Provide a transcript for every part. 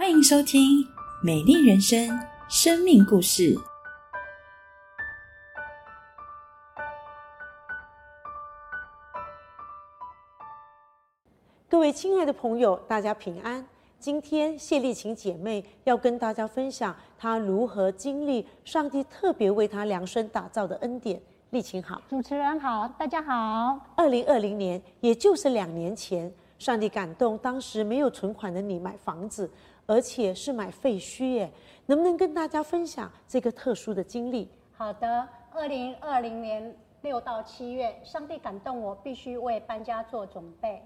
欢迎收听《美丽人生》生命故事。各位亲爱的朋友，大家平安。今天谢丽琴姐妹要跟大家分享她如何经历上帝特别为她量身打造的恩典。丽琴好，主持人好，大家好。二零二零年，也就是两年前，上帝感动当时没有存款的你买房子，而且是买废墟耶，能不能跟大家分享这个特殊的经历？好的，二零二零年六到七月，上帝感动我，必须为搬家做准备。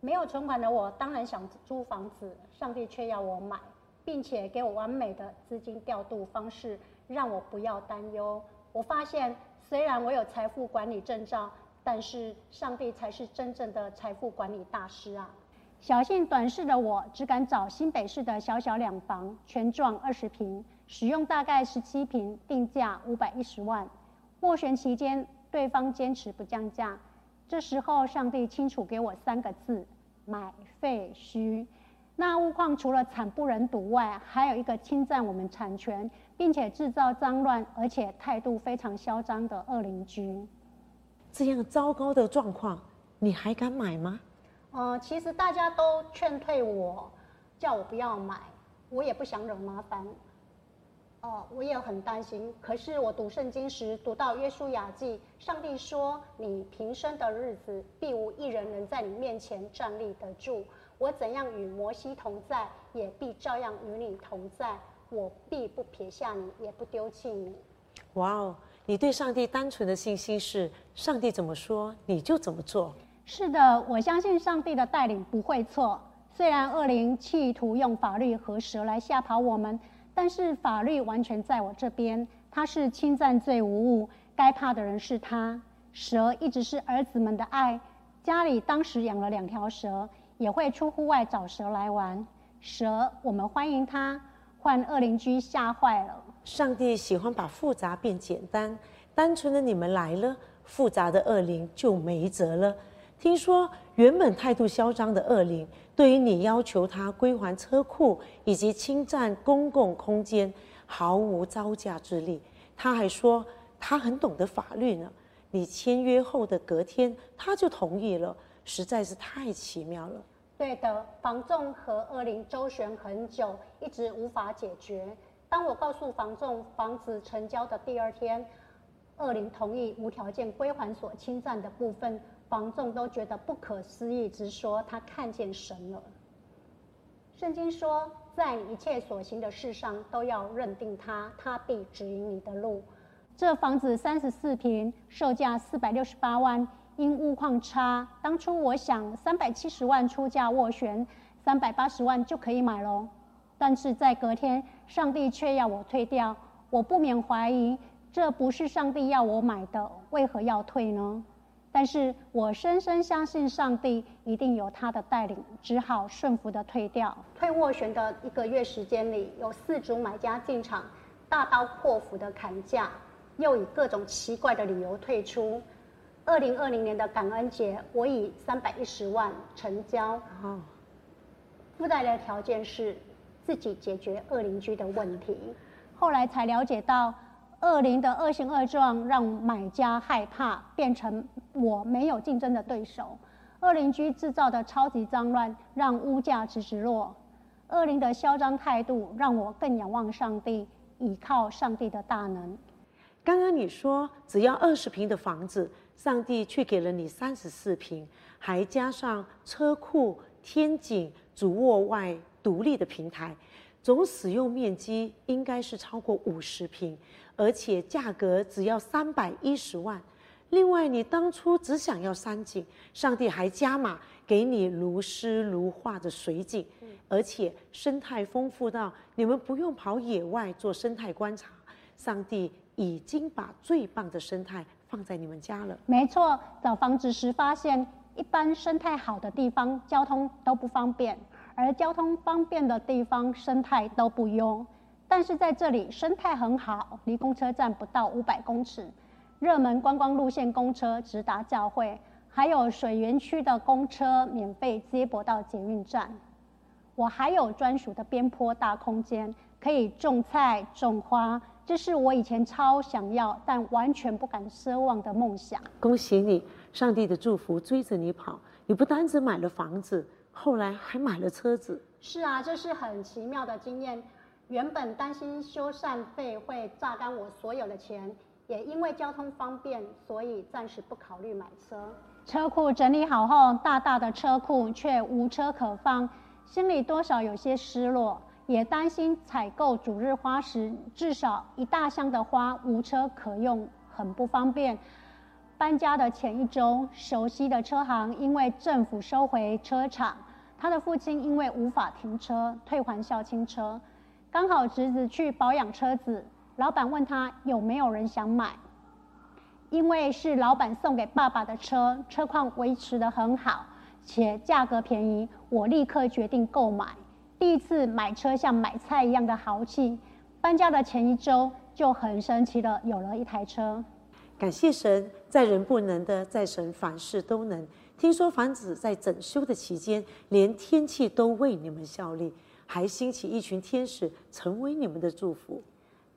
没有存款的我，当然想租房子，上帝却要我买，并且给我完美的资金调度方式，让我不要担忧。我发现。虽然我有财富管理证照，但是上帝才是真正的财富管理大师啊！小心短视的我，只敢找新北市的小小两房，全幢二十平，使用大概十七平，定价五百一十万。斡旋期间，对方坚持不降价，这时候上帝清楚给我三个字：买废墟。那物况除了惨不忍睹外，还有一个侵占我们产权，并且制造脏乱，而且态度非常嚣张的恶邻居。这样糟糕的状况，你还敢买吗？呃，其实大家都劝退我，叫我不要买，我也不想惹麻烦。哦，我也很担心。可是我读圣经时读到约书亚记，上帝说：“你平生的日子，必无一人能在你面前站立得住。”我怎样与摩西同在，也必照样与你同在。我必不撇下你，也不丢弃你。哇哦！你对上帝单纯的信心是，上帝怎么说你就怎么做。是的，我相信上帝的带领不会错。虽然恶灵企图用法律和蛇来吓跑我们，但是法律完全在我这边。他是侵占罪无误，该怕的人是他。蛇一直是儿子们的爱，家里当时养了两条蛇。也会出户外找蛇来玩，蛇我们欢迎它，换恶邻居吓坏了。上帝喜欢把复杂变简单，单纯的你们来了，复杂的恶灵就没辙了。听说原本态度嚣张的恶灵，对于你要求他归还车库以及侵占公共空间，毫无招架之力。他还说他很懂得法律呢。你签约后的隔天，他就同意了。实在是太奇妙了。对的，房仲和恶灵周旋很久，一直无法解决。当我告诉房仲房子成交的第二天，恶灵同意无条件归还所侵占的部分，房仲都觉得不可思议，直说他看见神了。圣经说，在一切所行的事上都要认定他，他必指引你的路。这房子三十四平，售价四百六十八万。因物况差，当初我想三百七十万出价斡旋，三百八十万就可以买喽。但是在隔天，上帝却要我退掉，我不免怀疑，这不是上帝要我买的，为何要退呢？但是我深深相信上帝一定有他的带领，只好顺服的退掉。退斡旋的一个月时间里，有四组买家进场，大刀阔斧的砍价，又以各种奇怪的理由退出。二零二零年的感恩节，我以三百一十万成交。哦，附带的条件是自己解决二邻居的问题。后来才了解到，恶灵的恶行恶状让买家害怕，变成我没有竞争的对手。恶邻居制造的超级脏乱，让物价直直落。恶灵的嚣张态度，让我更仰望上帝，倚靠上帝的大能。刚刚你说只要二十平的房子。上帝却给了你三十四平，还加上车库、天井、主卧外独立的平台，总使用面积应该是超过五十平，而且价格只要三百一十万。另外，你当初只想要山景，上帝还加码给你如诗如画的水景，而且生态丰富到你们不用跑野外做生态观察。上帝已经把最棒的生态。放在你们家了。没错，找房子时发现，一般生态好的地方交通都不方便，而交通方便的地方生态都不优。但是在这里生态很好，离公车站不到五百公尺，热门观光路线公车直达教会，还有水源区的公车免费接驳到捷运站。我还有专属的边坡大空间，可以种菜种花，这是我以前超想要但完全不敢奢望的梦想。恭喜你，上帝的祝福追着你跑，你不单只买了房子，后来还买了车子。是啊，这是很奇妙的经验。原本担心修缮费会榨干我所有的钱，也因为交通方便，所以暂时不考虑买车。车库整理好后，大大的车库却无车可放。心里多少有些失落，也担心采购主日花时，至少一大箱的花无车可用，很不方便。搬家的前一周，熟悉的车行因为政府收回车厂，他的父亲因为无法停车，退还校庆车。刚好侄子去保养车子，老板问他有没有人想买，因为是老板送给爸爸的车，车况维持得很好。且价格便宜，我立刻决定购买。第一次买车像买菜一样的豪气，搬家的前一周就很神奇的有了一台车。感谢神，在人不能的，在神凡事都能。听说房子在整修的期间，连天气都为你们效力，还兴起一群天使成为你们的祝福。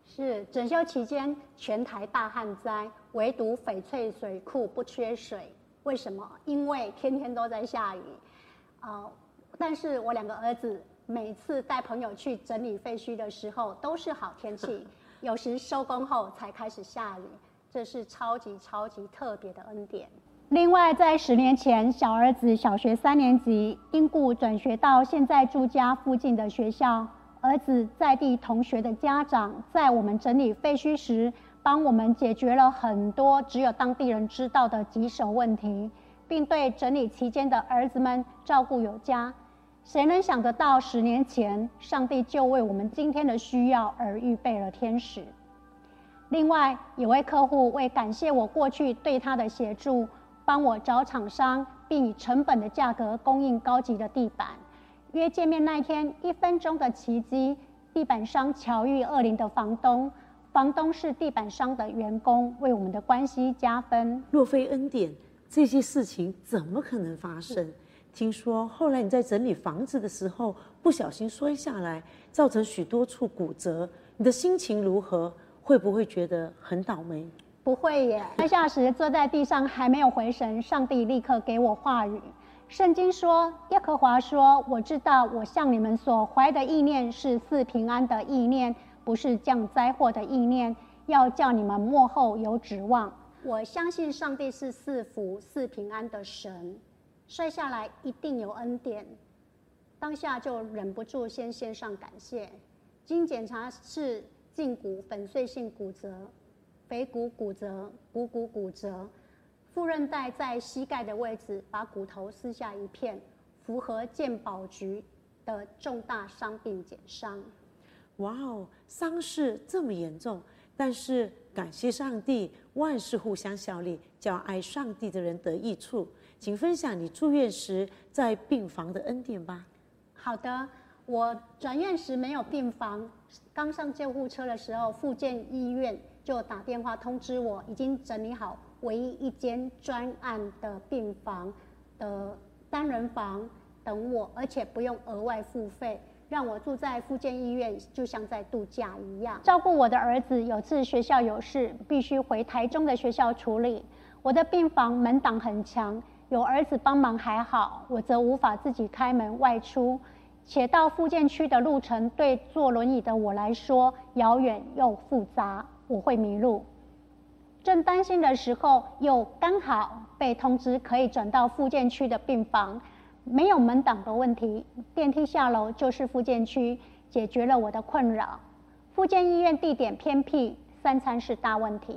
是整修期间，全台大旱灾，唯独翡翠水库不缺水。为什么？因为天天都在下雨，啊！但是我两个儿子每次带朋友去整理废墟的时候，都是好天气。有时收工后才开始下雨，这是超级超级特别的恩典。另外，在十年前，小儿子小学三年级因故转学到现在住家附近的学校，儿子在地同学的家长在我们整理废墟时。帮我们解决了很多只有当地人知道的棘手问题，并对整理期间的儿子们照顾有加。谁能想得到，十年前上帝就为我们今天的需要而预备了天使？另外，有位客户为感谢我过去对他的协助，帮我找厂商，并以成本的价格供应高级的地板。约见面那天，一分钟的奇迹，地板商巧遇二零的房东。房东是地板商的员工，为我们的关系加分。若非恩典，这些事情怎么可能发生？听说后来你在整理房子的时候不小心摔下来，造成许多处骨折，你的心情如何？会不会觉得很倒霉？不会耶！摔下时坐在地上还没有回神，上帝立刻给我话语。圣经说，耶和华说：“我知道我向你们所怀的意念是赐平安的意念。”不是降灾祸的意念，要叫你们幕后有指望。我相信上帝是赐福赐平安的神，摔下来一定有恩典。当下就忍不住先献上感谢。经检查是胫骨粉碎性骨折、腓骨骨折、股骨骨折，副韧带在膝盖的位置，把骨头撕下一片，符合健保局的重大伤病减伤。哇哦，伤势这么严重，但是感谢上帝，万事互相效力，叫爱上帝的人得益处。请分享你住院时在病房的恩典吧。好的，我转院时没有病房，刚上救护车的时候，附建医院就打电话通知我，已经整理好唯一一间专案的病房的单人房等我，而且不用额外付费。让我住在附建医院，就像在度假一样。照顾我的儿子，有次学校有事，必须回台中的学校处理。我的病房门挡很强，有儿子帮忙还好，我则无法自己开门外出。且到附建区的路程，对坐轮椅的我来说遥远又复杂，我会迷路。正担心的时候，又刚好被通知可以转到附建区的病房。没有门挡的问题，电梯下楼就是复健区，解决了我的困扰。复健医院地点偏僻，三餐是大问题。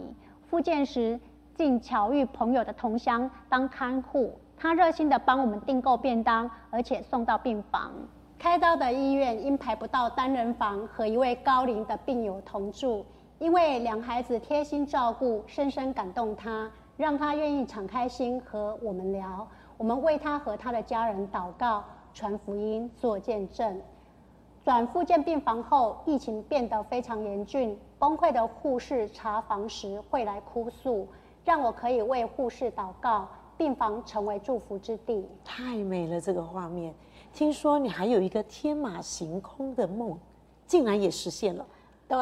复健时竟巧遇朋友的同乡当看护，他热心的帮我们订购便当，而且送到病房。开刀的医院因排不到单人房和一位高龄的病友同住，因为两孩子贴心照顾，深深感动他，让他愿意敞开心和我们聊。我们为他和他的家人祷告、传福音、做见证。转复健病房后，疫情变得非常严峻，崩溃的护士查房时会来哭诉，让我可以为护士祷告，病房成为祝福之地。太美了，这个画面。听说你还有一个天马行空的梦，竟然也实现了。对，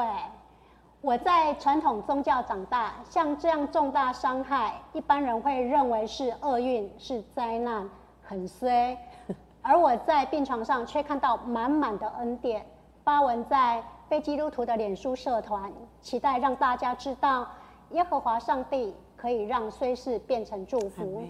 我在传统宗教长大，像这样重大伤害，一般人会认为是厄运、是灾难，很衰。而我在病床上却看到满满的恩典，发文在非基督徒的脸书社团，期待让大家知道耶和华上帝可以让衰事变成祝福。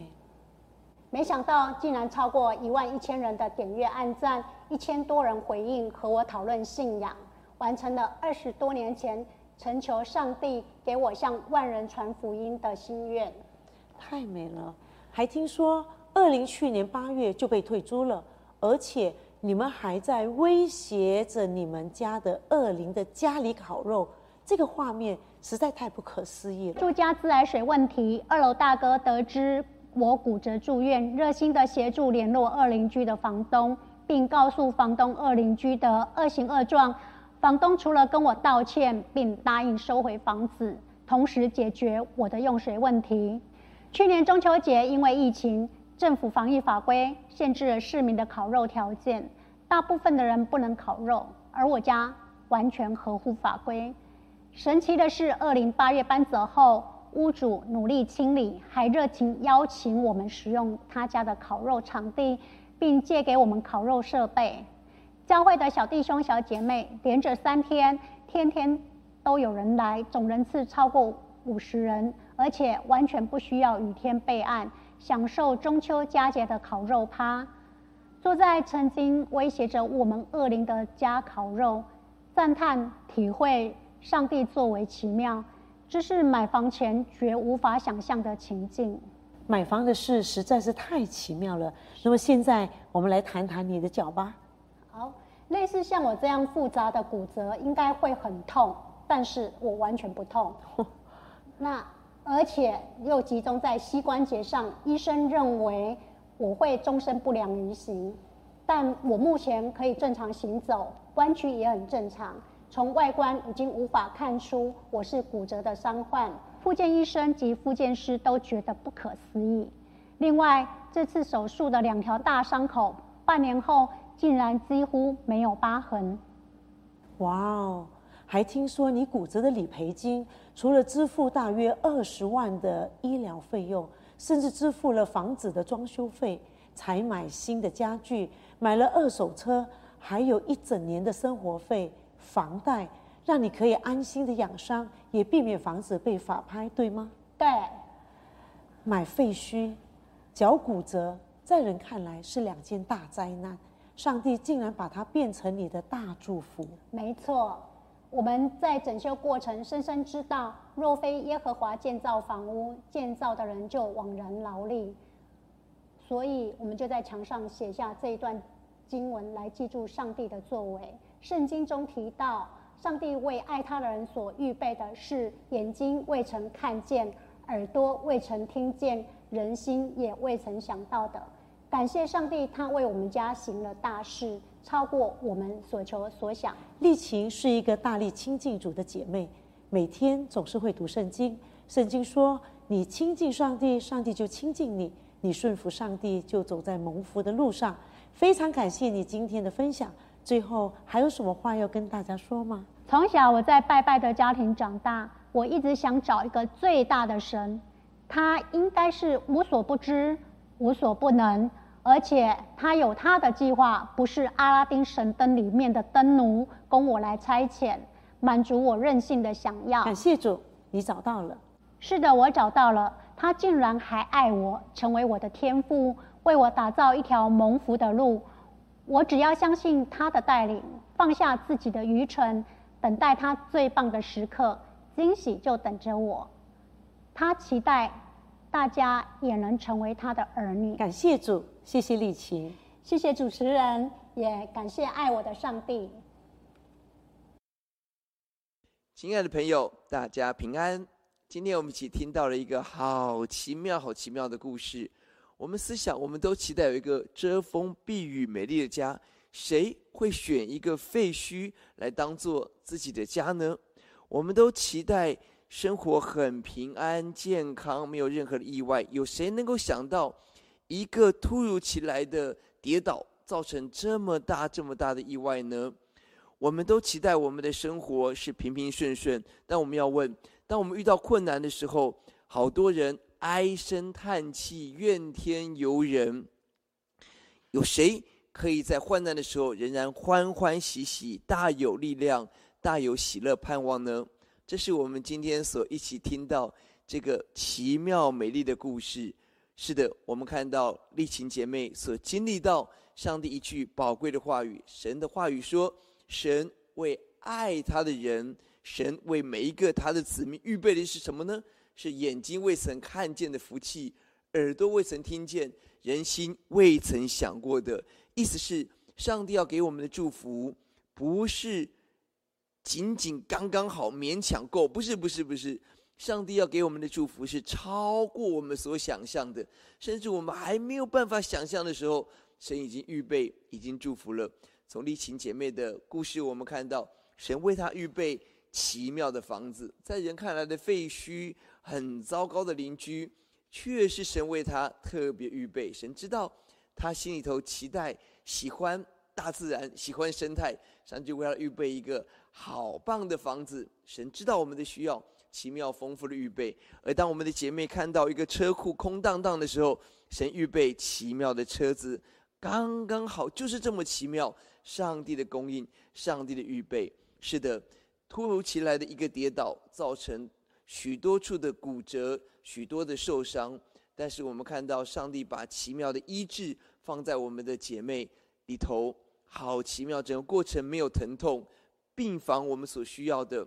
没想到竟然超过一万一千人的点阅、按赞，一千多人回应和我讨论信仰，完成了二十多年前恳求上帝给我向万人传福音的心愿。太美了！还听说二零去年八月就被退租了，而且你们还在威胁着你们家的二零的家里烤肉，这个画面实在太不可思议了。住家自来水问题，二楼大哥得知。我骨折住院，热心的协助联络二邻居的房东，并告诉房东二邻居的恶行恶状。房东除了跟我道歉，并答应收回房子，同时解决我的用水问题。去年中秋节因为疫情，政府防疫法规限制了市民的烤肉条件，大部分的人不能烤肉，而我家完全合乎法规。神奇的是，二零八月搬走后。屋主努力清理，还热情邀请我们使用他家的烤肉场地，并借给我们烤肉设备。教会的小弟兄小姐妹连着三天，天天都有人来，总人次超过五十人，而且完全不需要雨天备案，享受中秋佳节的烤肉趴。坐在曾经威胁着我们恶灵的家烤肉，赞叹体会上帝作为奇妙。这是买房前绝无法想象的情境。买房的事实在是太奇妙了。那么现在我们来谈谈你的脚吧。好，类似像我这样复杂的骨折应该会很痛，但是我完全不痛。那而且又集中在膝关节上，医生认为我会终身不良于行，但我目前可以正常行走，弯曲也很正常。从外观已经无法看出我是骨折的伤患，复健医生及复健师都觉得不可思议。另外，这次手术的两条大伤口，半年后竟然几乎没有疤痕。哇哦！还听说你骨折的理赔金，除了支付大约二十万的医疗费用，甚至支付了房子的装修费，才买新的家具，买了二手车，还有一整年的生活费。房贷让你可以安心的养伤，也避免房子被法拍，对吗？对。买废墟，脚骨折，在人看来是两件大灾难，上帝竟然把它变成你的大祝福。没错，我们在整修过程深深知道，若非耶和华建造房屋，建造的人就枉然劳力。所以，我们就在墙上写下这一段经文，来记住上帝的作为。圣经中提到，上帝为爱他的人所预备的是眼睛未曾看见、耳朵未曾听见、人心也未曾想到的。感谢上帝，他为我们家行了大事，超过我们所求所想。丽琴是一个大力亲近主的姐妹，每天总是会读圣经。圣经说：“你亲近上帝，上帝就亲近你；你顺服上帝，就走在蒙福的路上。”非常感谢你今天的分享。最后还有什么话要跟大家说吗？从小我在拜拜的家庭长大，我一直想找一个最大的神，他应该是无所不知、无所不能，而且他有他的计划，不是阿拉丁神灯里面的灯奴供我来差遣，满足我任性的想要。感谢主，你找到了。是的，我找到了，他竟然还爱我，成为我的天父，为我打造一条蒙福的路。我只要相信他的带领，放下自己的愚蠢，等待他最棒的时刻，惊喜就等着我。他期待大家也能成为他的儿女。感谢主，谢谢丽琴，谢谢主持人，也感谢爱我的上帝。亲爱的朋友，大家平安。今天我们一起听到了一个好奇妙、好奇妙的故事。我们思想，我们都期待有一个遮风避雨、美丽的家。谁会选一个废墟来当做自己的家呢？我们都期待生活很平安、健康，没有任何的意外。有谁能够想到，一个突如其来的跌倒，造成这么大、这么大的意外呢？我们都期待我们的生活是平平顺顺，但我们要问：当我们遇到困难的时候，好多人唉声叹气、怨天尤人，有谁可以在患难的时候仍然欢欢喜喜、大有力量、大有喜乐盼望呢？这是我们今天所一起听到这个奇妙美丽的故事。是的，我们看到丽琴姐妹所经历到上帝一句宝贵的话语，神的话语说。神为爱他的人，神为每一个他的子民预备的是什么呢？是眼睛未曾看见的福气，耳朵未曾听见，人心未曾想过的。意思是，上帝要给我们的祝福，不是仅仅刚刚好、勉强够，不是，不是，不是。上帝要给我们的祝福是超过我们所想象的，甚至我们还没有办法想象的时候，神已经预备，已经祝福了。从丽琴姐妹的故事，我们看到神为她预备奇妙的房子，在人看来的废墟、很糟糕的邻居，却是神为他特别预备。神知道他心里头期待、喜欢大自然、喜欢生态，神就为她预备一个好棒的房子。神知道我们的需要，奇妙丰富的预备。而当我们的姐妹看到一个车库空荡荡的时候，神预备奇妙的车子，刚刚好，就是这么奇妙。上帝的供应，上帝的预备，是的，突如其来的一个跌倒，造成许多处的骨折，许多的受伤。但是我们看到，上帝把奇妙的医治放在我们的姐妹里头，好奇妙！整个过程没有疼痛，病房我们所需要的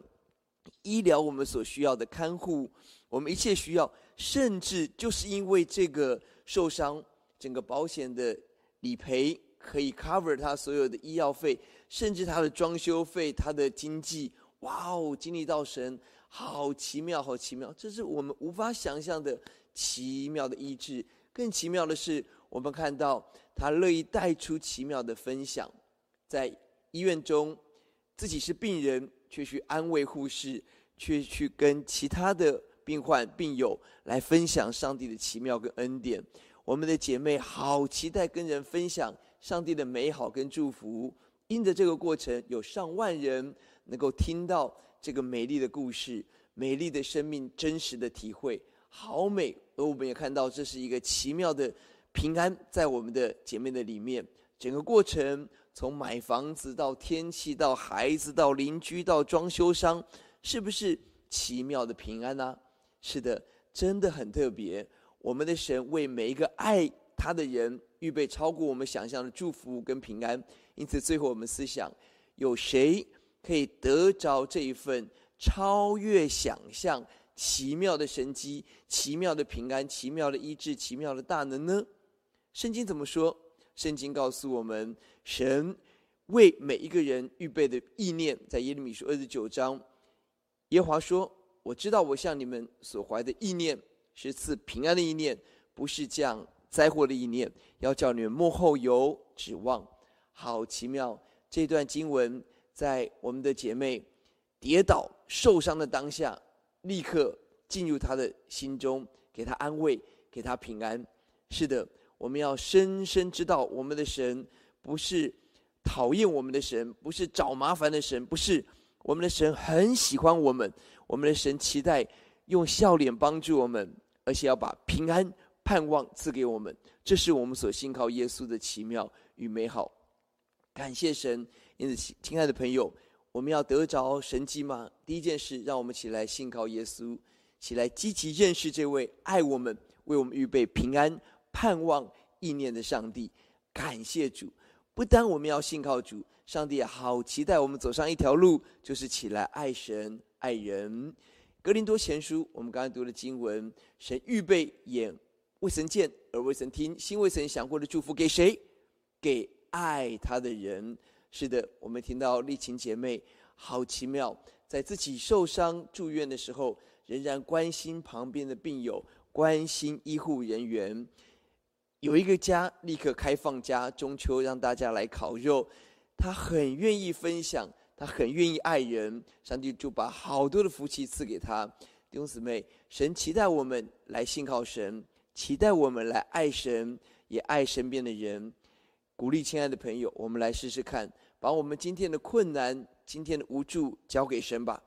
医疗，我们所需要的看护，我们一切需要，甚至就是因为这个受伤，整个保险的理赔。可以 cover 他所有的医药费，甚至他的装修费、他的经济。哇哦，经历到神，好奇妙，好奇妙！这是我们无法想象的奇妙的医治。更奇妙的是，我们看到他乐意带出奇妙的分享，在医院中，自己是病人，却去安慰护士，却去跟其他的病患、病友来分享上帝的奇妙跟恩典。我们的姐妹好期待跟人分享。上帝的美好跟祝福，因着这个过程，有上万人能够听到这个美丽的故事、美丽的生命、真实的体会，好美！而我们也看到，这是一个奇妙的平安，在我们的姐妹的里面。整个过程，从买房子到天气，到孩子，到邻居，到装修商，是不是奇妙的平安呢？是的，真的很特别。我们的神为每一个爱他的人。预备超过我们想象的祝福跟平安，因此最后我们思想：有谁可以得着这一份超越想象、奇妙的神机、奇妙的平安、奇妙的医治、奇妙的大能呢？圣经怎么说？圣经告诉我们，神为每一个人预备的意念，在耶利米书二十九章，耶华说：“我知道我向你们所怀的意念是赐平安的意念，不是降。”灾祸的意念，要叫你们幕后有指望，好奇妙！这段经文在我们的姐妹跌倒受伤的当下，立刻进入她的心中，给她安慰，给她平安。是的，我们要深深知道，我们的神不是讨厌我们的神，不是找麻烦的神，不是我们的神很喜欢我们，我们的神期待用笑脸帮助我们，而且要把平安。盼望赐给我们，这是我们所信靠耶稣的奇妙与美好。感谢神，因此，亲爱的朋友，我们要得着神迹吗？第一件事，让我们起来信靠耶稣，起来积极认识这位爱我们、为我们预备平安、盼望、意念的上帝。感谢主，不单我们要信靠主，上帝也好期待我们走上一条路，就是起来爱神、爱人。格林多前书，我们刚才读的经文，神预备眼。未曾见，而未曾听，心未曾想过的祝福给谁？给爱他的人。是的，我们听到丽琴姐妹，好奇妙，在自己受伤住院的时候，仍然关心旁边的病友，关心医护人员。有一个家立刻开放家，中秋让大家来烤肉，他很愿意分享，他很愿意爱人，上帝就把好多的福气赐给他。弟兄姊妹，神期待我们来信靠神。期待我们来爱神，也爱身边的人。鼓励亲爱的朋友，我们来试试看，把我们今天的困难、今天的无助交给神吧，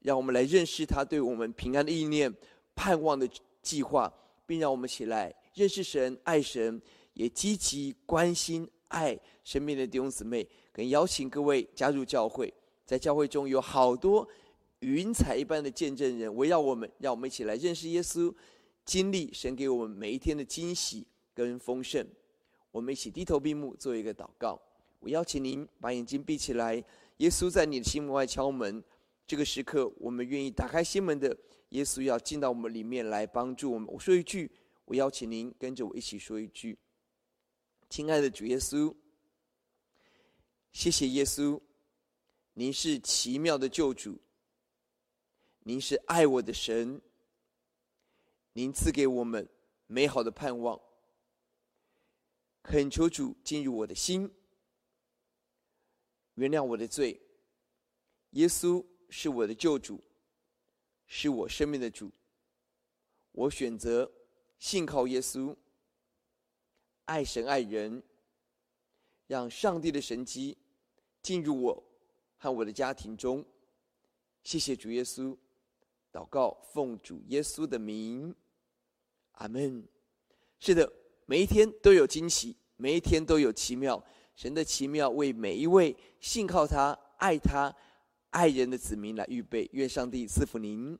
让我们来认识他对我们平安的意念、盼望的计划，并让我们起来认识神、爱神，也积极关心、爱身边的弟兄姊妹，跟邀请各位加入教会，在教会中有好多云彩一般的见证人围绕我们，让我们一起来认识耶稣，经历神给我们每一天的惊喜跟丰盛。我们一起低头闭目，做一个祷告。我邀请您把眼睛闭起来。耶稣在你的心门外敲门，这个时刻，我们愿意打开心门的。耶稣要进到我们里面来帮助我们。我说一句，我邀请您跟着我一起说一句：“亲爱的主耶稣，谢谢耶稣，您是奇妙的救主，您是爱我的神，您赐给我们美好的盼望。”恳求主进入我的心，原谅我的罪。耶稣是我的救主，是我生命的主。我选择信靠耶稣，爱神爱人，让上帝的神迹进入我和我的家庭中。谢谢主耶稣，祷告奉主耶稣的名，阿门。是的。每一天都有惊喜，每一天都有奇妙。神的奇妙为每一位信靠他、爱他、爱人的子民来预备。愿上帝赐福您。